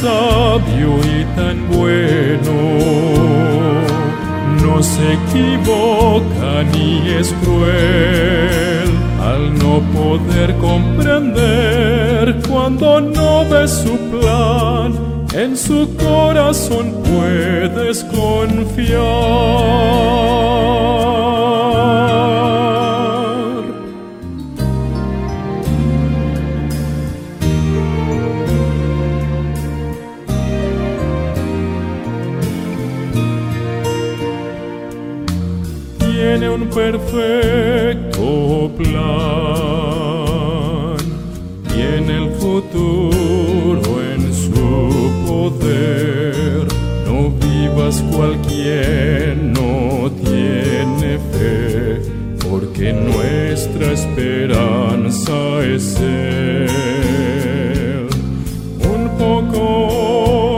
sabio y tan bueno no se equivoca ni es cruel al no poder comprender cuando no ves su plan. En su corazón puedes confiar. Perfecto plan. Tiene el futuro en su poder. No vivas cualquier no tiene fe, porque nuestra esperanza es Él. Un poco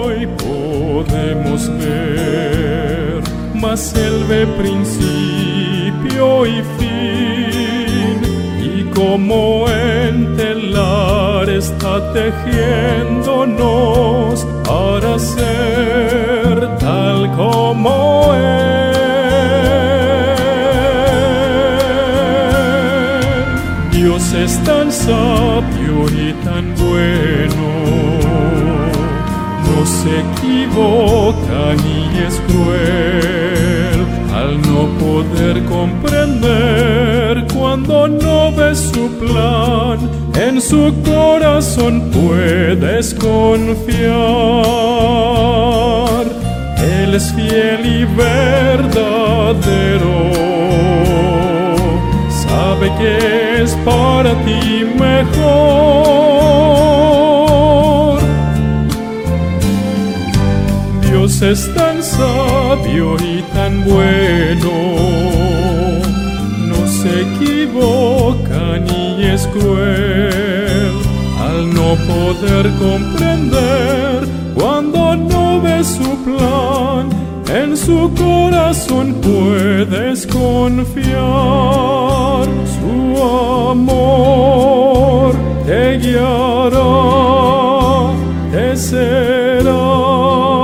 hoy podemos ver, mas Él ve principio y como en telar está tejiéndonos para ser tal como Él. Dios es tan sabio y tan bueno no se equivoca ni es cruel al no poder comprender cuando no ves su plan. En su corazón puedes confiar. Él es fiel y verdadero. Sabe que es para ti mejor. Dios es tan sabio y tan bueno, no se equivoca ni es cruel. Al no poder comprender cuando no ves su plan. En su corazón puedes confiar, su amor te guiará, te será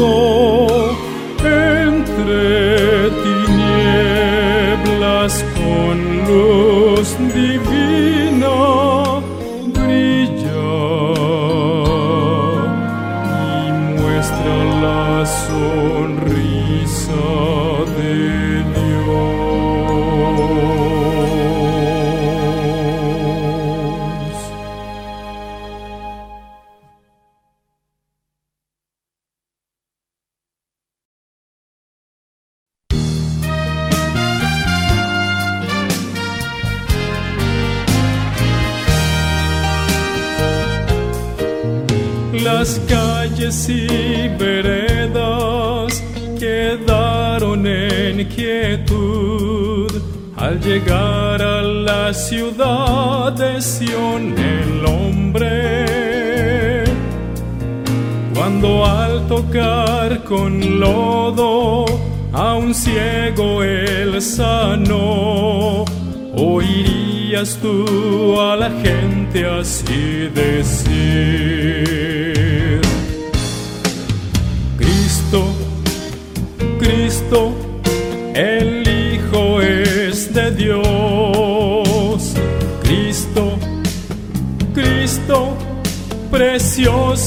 abandonado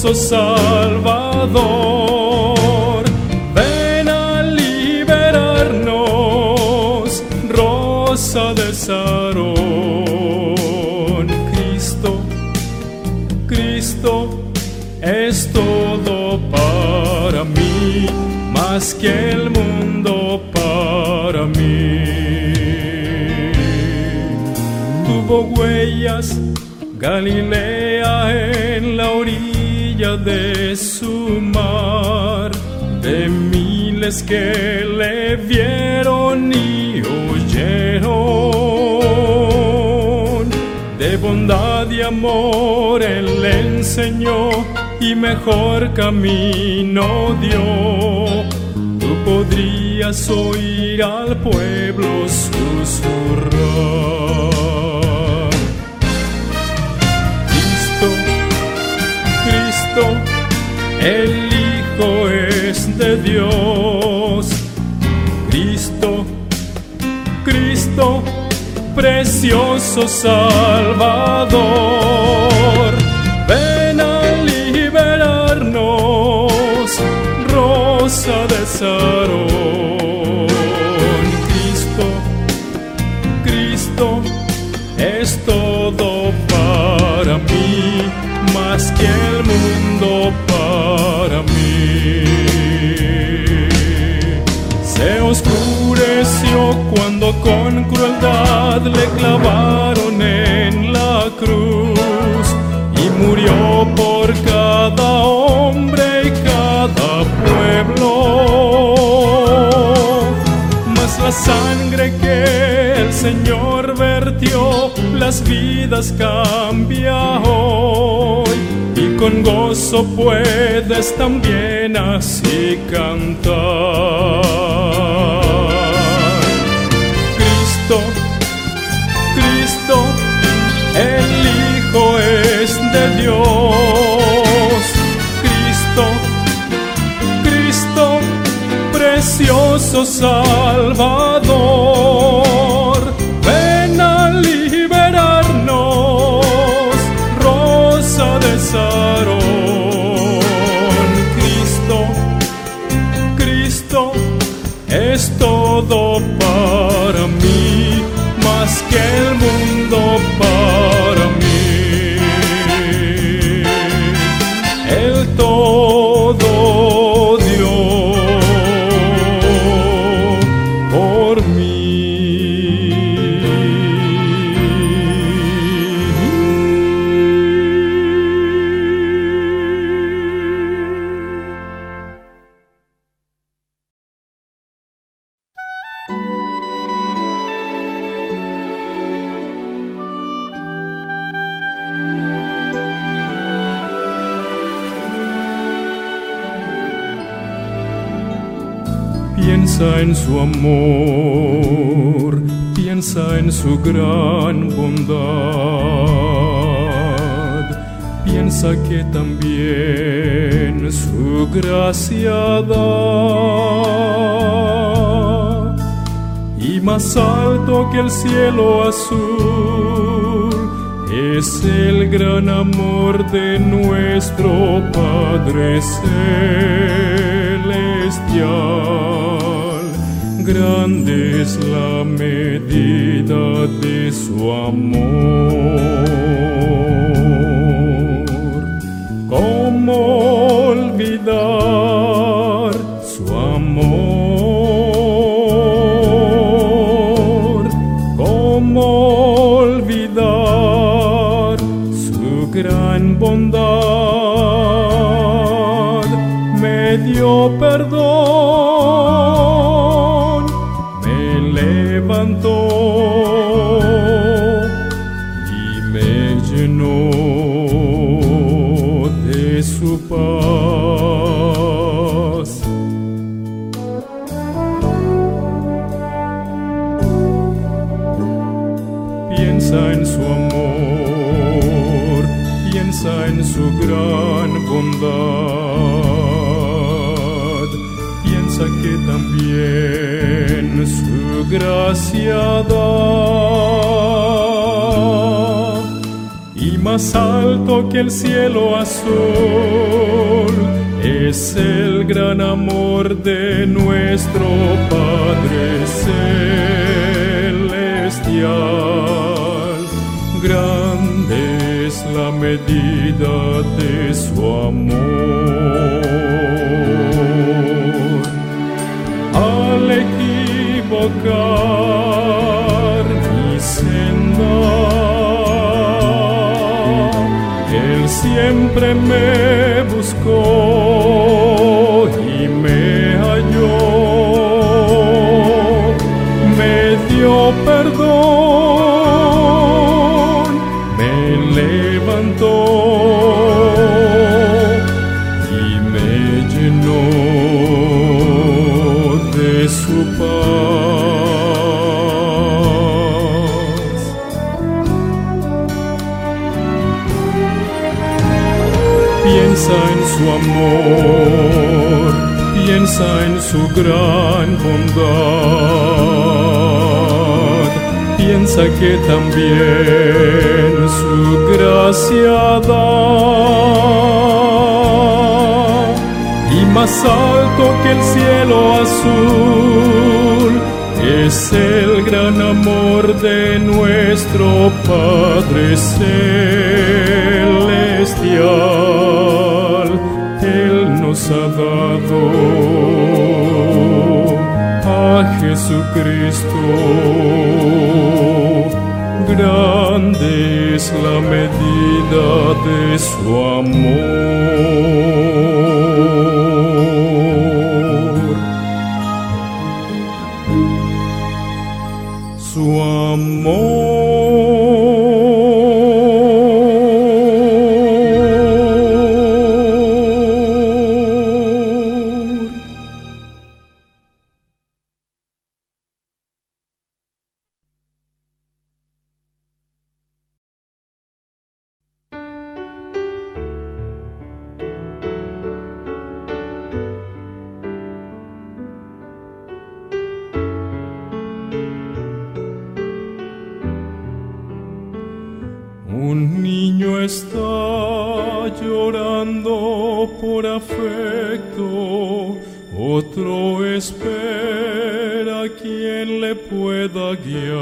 precioso Salvador. Ven a liberarnos, rosa de Sarón. Cristo, Cristo, es todo para mí, más que el mundo para mí. Tuvo huellas Galilea en la orilla de su mar, de miles que le vieron y oyeron. De bondad y amor él le enseñó y mejor camino dio. Tú podrías oír al pueblo susurrar. El Hijo es de Dios. Cristo, Cristo, precioso Salvador. Ven a liberarnos, rosa de Sarón. Clavaron en la cruz y murió por cada hombre y cada pueblo. Mas la sangre que el Señor vertió, las vidas cambia hoy. Y con gozo puedes también así cantar. Precioso Salvador, Piensa que también su gracia da. Y más alto que el cielo azul es el gran amor de nuestro Padre Celestial. Grande es la medida de su amor. ¿Cómo olvidar su amor? ¿Cómo olvidar su gran bondad? Me dio perdón, Piensa en su amor, piensa en su gran bondad. Piensa que también su gracia da. Y más alto que el cielo azul es el gran amor de nuestro Padre Celestial. Medida de su amor. Al equivocar mi senda, Él siempre me buscó su amor, piensa en su gran bondad, piensa que también su gracia da. Y más alto que el cielo azul es el gran amor de nuestro Padre Celestial. Ha dado a Jesucristo. Grande es la medida de su amor. Está llorando por afecto, otro espera quien le pueda guiar.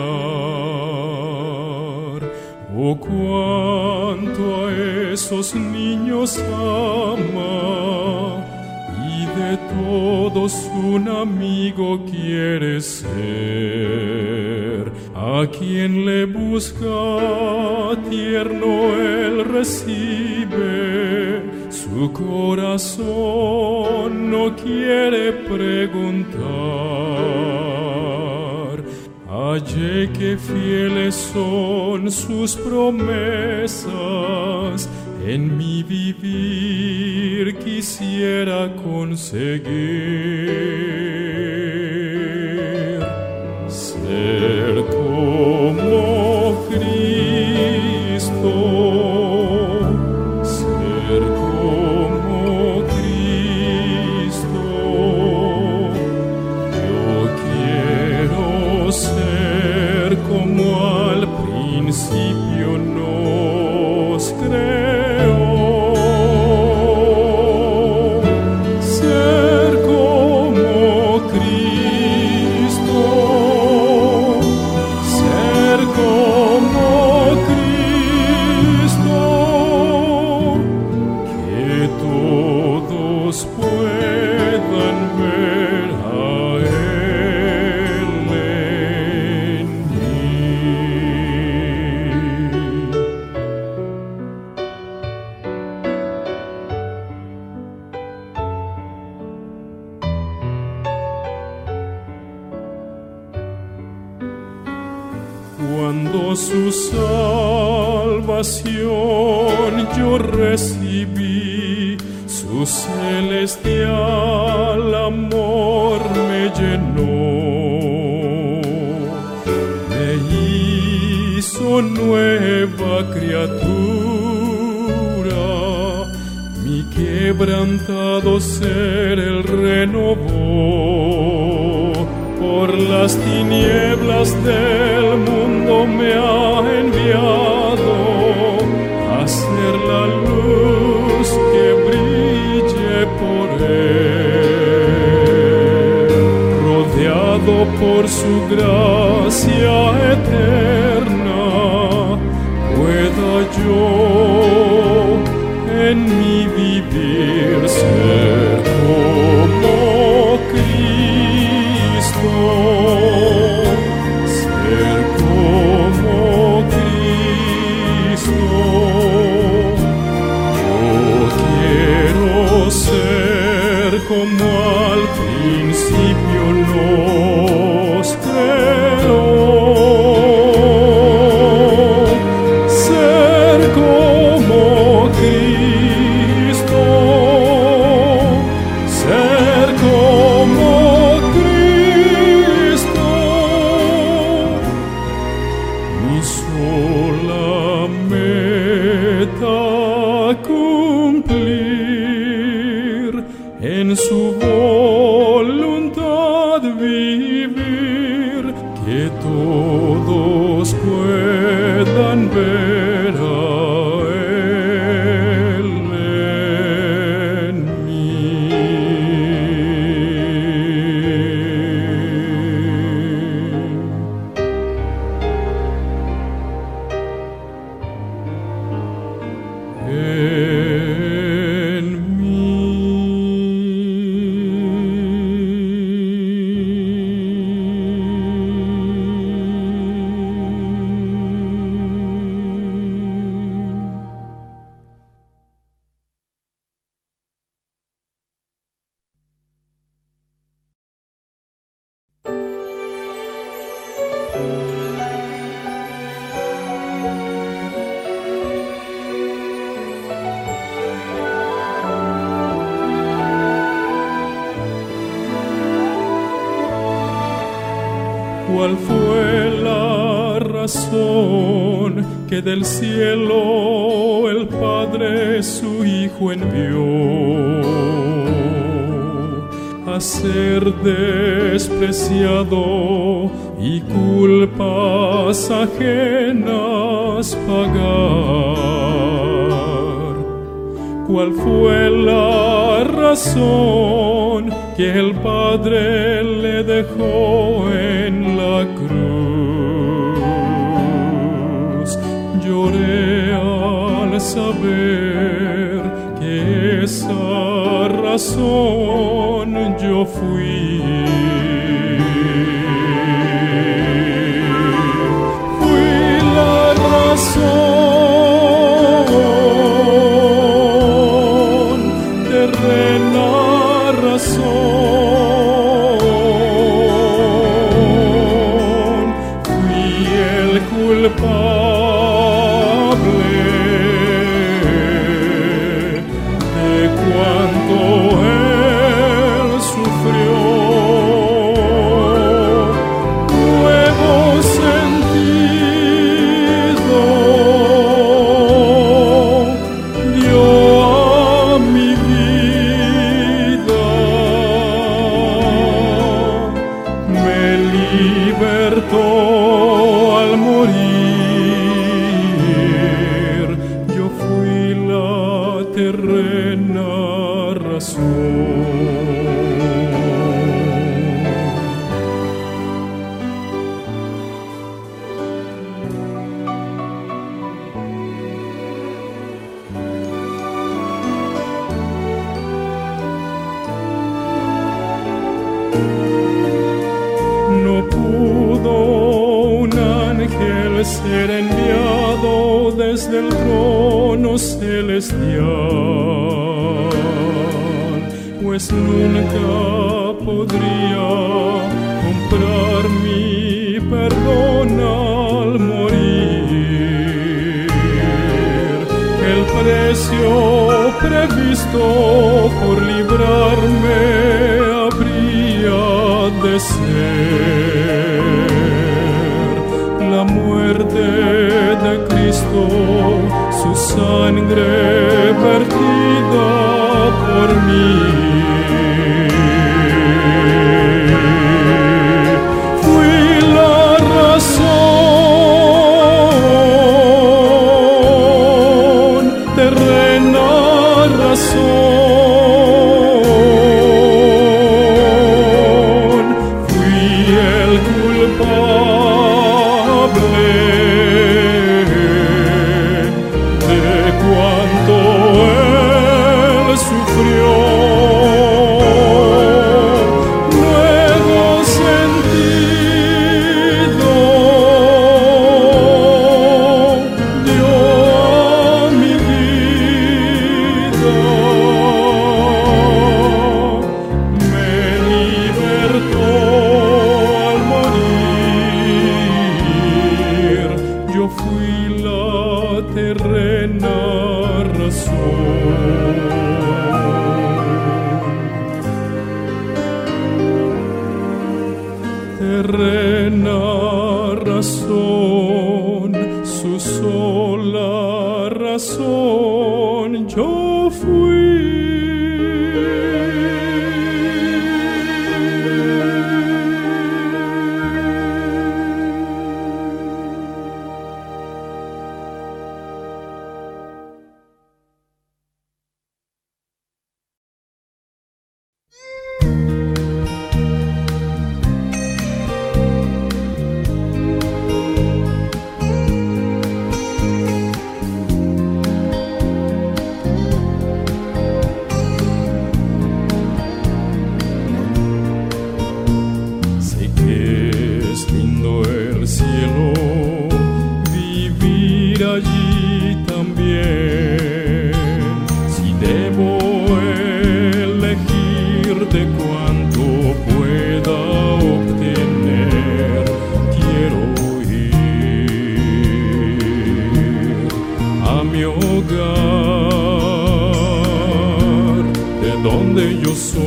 Oh, cuánto a esos niños ama y de todos un amigo quiere ser. A quien le busca tierno él recibe, su corazón no quiere preguntar. Hallé que fieles son sus promesas, en mi vivir quisiera conseguir. Llenó. Me hizo nueva criatura, mi quebrantado ser el renovó por las tinieblas del mundo me ha enviado a ser la luz por su gracia eterna, pueda yo en mi vivir ser ¿Cuál fue la razón que del cielo el Padre su Hijo envió a ser despreciado y culpas ajenas pagar? ¿Cuál fue la razón que el Padre le dejó en la cruz? Lloré al saber que esa razón yo fui. Precio previsto por librarme habría de ser la muerte de Cristo, su sangre vertida por mí. Terrena razón. Mi hogar, de donde yo soy.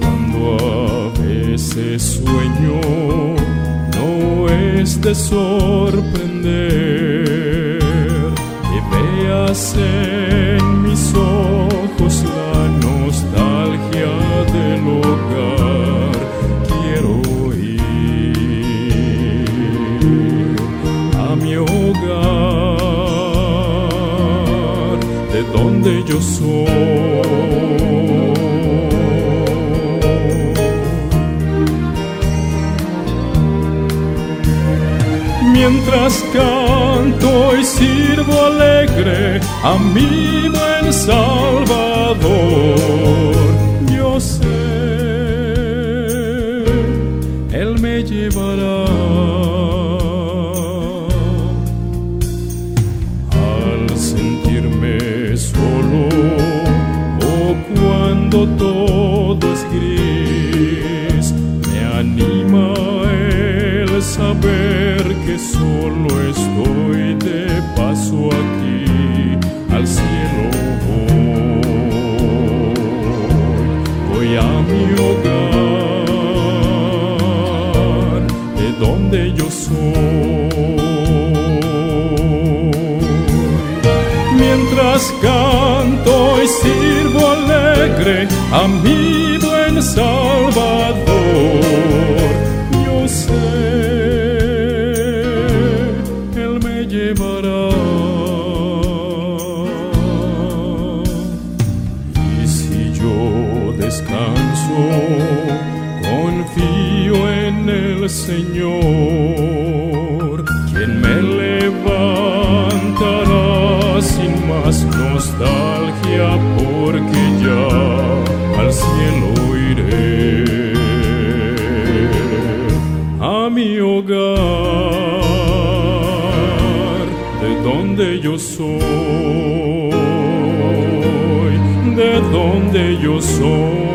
Cuando veces sueño, no es de sorprender que veas donde yo soy. Mientras canto y sirvo alegre a mi buen Salvador, todo es gris, me anima el saber que solo estoy de paso aquí al cielo voy, voy a mi hogar, de donde yo soy. Mientras canto y sirvo alegre a mi buen Salvador, yo sé, Él me llevará. Y si yo descanso, confío en el Señor, quien me levantará sin más nostalgia, yo soy, de donde yo soy.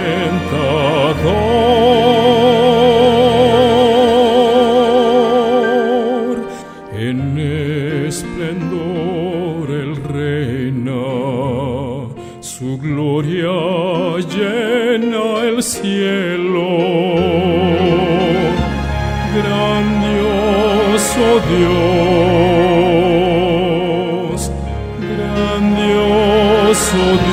Sustentador. En esplendor el reina, su gloria llena el cielo. Grandioso Dios, grandioso Dios.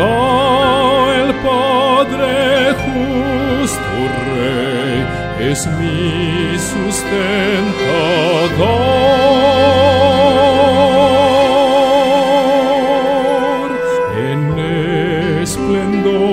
Jehová el Padre justo Rey es mi sustentador. En esplendor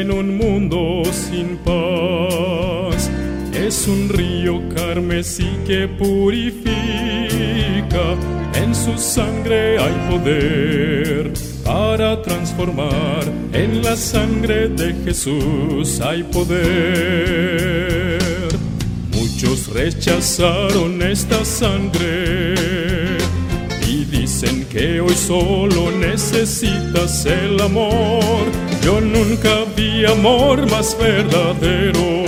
en un mundo sin paz. Es un río carmesí que purifica, en su sangre hay poder para transformar. En la sangre de Jesús hay poder. Muchos rechazaron esta sangre y dicen que hoy solo necesitas el amor. Yo nunca vi amor más verdadero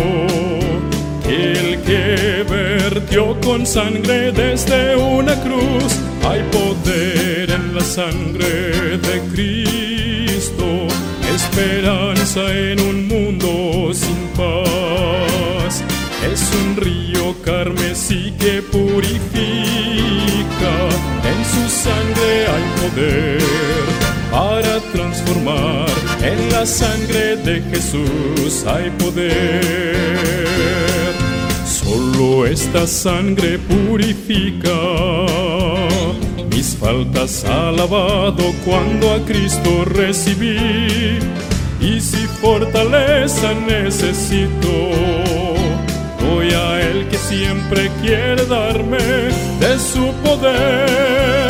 que el que vertió con sangre desde una cruz. Hay poder en la sangre de Cristo, esperanza en un mundo sin paz. Es un río carmesí que purifica, en su sangre hay poder para transformar, en la sangre de Jesús hay poder. Solo esta sangre purifica, mis faltas ha lavado cuando a Cristo recibí, y si fortaleza necesito, voy a Él que siempre quiere darme de su poder.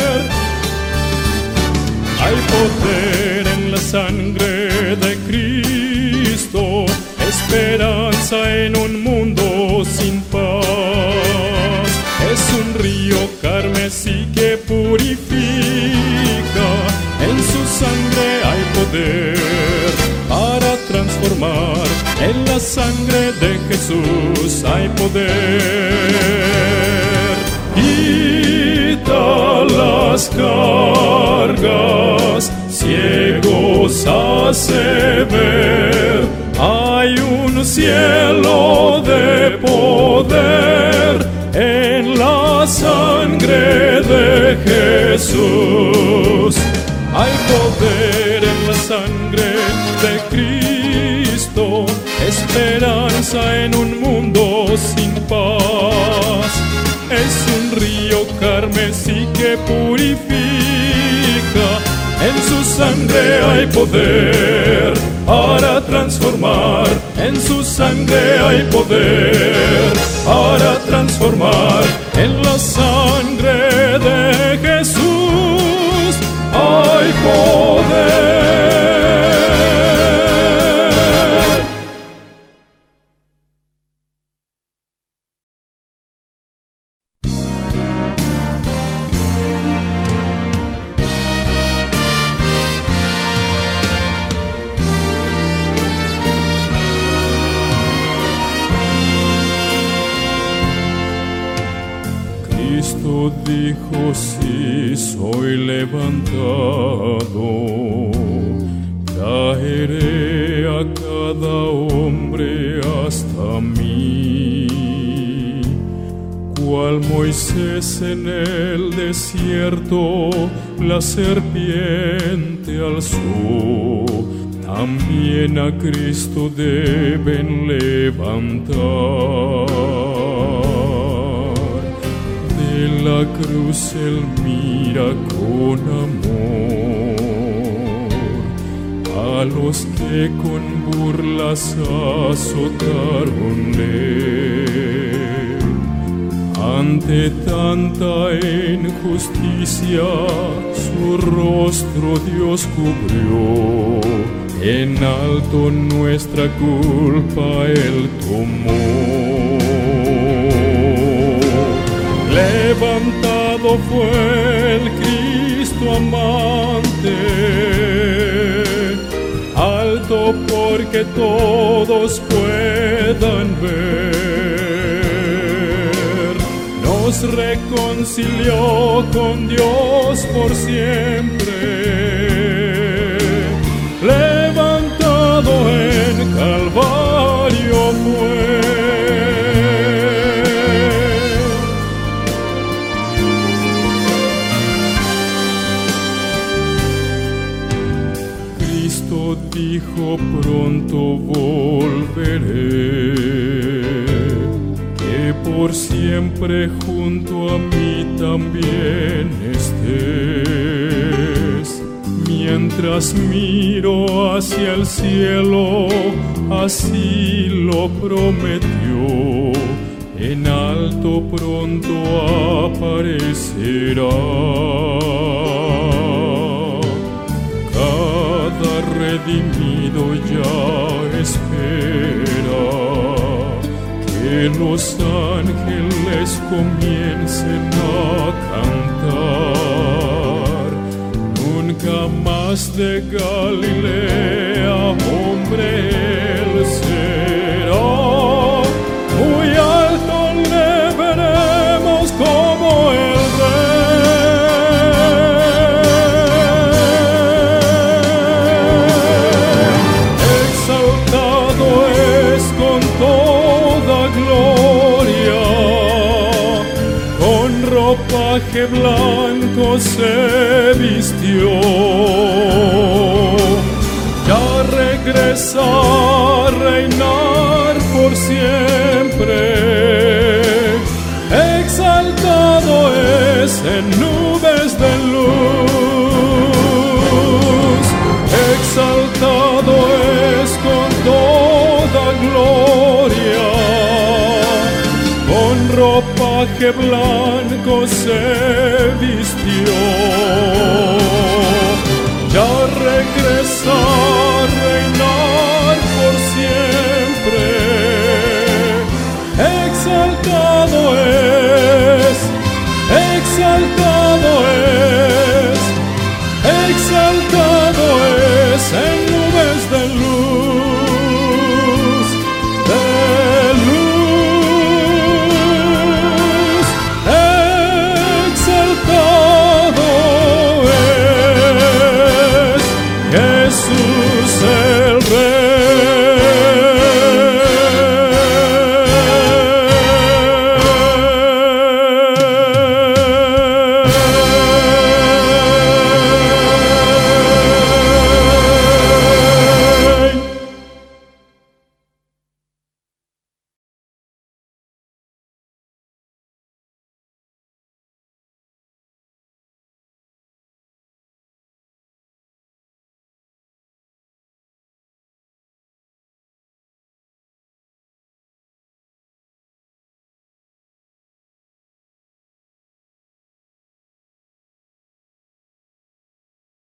Poder en la sangre de Cristo, esperanza en un mundo sin paz. Es un río carmesí que purifica, en su sangre hay poder para transformar. En la sangre de Jesús hay poder. Quita las cargas, ciegos hace ver. Hay un cielo de poder en la sangre de Jesús. Hay poder en la sangre de Cristo, esperanza en un mundo sin paz. Es un río carmesí que purifica, en su sangre hay poder para transformar, en su sangre hay poder para transformar, en la sangre de desierto la serpiente alzó, también a Cristo deben levantar de la cruz él mira con amor a los que con burlas azotaronle. Ante tanta injusticia su rostro Dios cubrió, en alto nuestra culpa él tomó. Levantado fue el Cristo amante, alto porque todos puedan ver. Nos reconcilió con Dios por siempre. Levantado en Calvario fue. Cristo dijo pronto volveré, por siempre junto a mí también estés. Mientras miro hacia el cielo, así lo prometió, en alto pronto aparecerá cada redimido ya que los ángeles comiencen a cantar. Nunca más de Galilea, hombre, él será. Ropaje blanco se vistió. Ya regresa a reinar por siempre. Exaltado es en nubes de luz. Exaltado ropaje blanco se vistió. Ya regresa a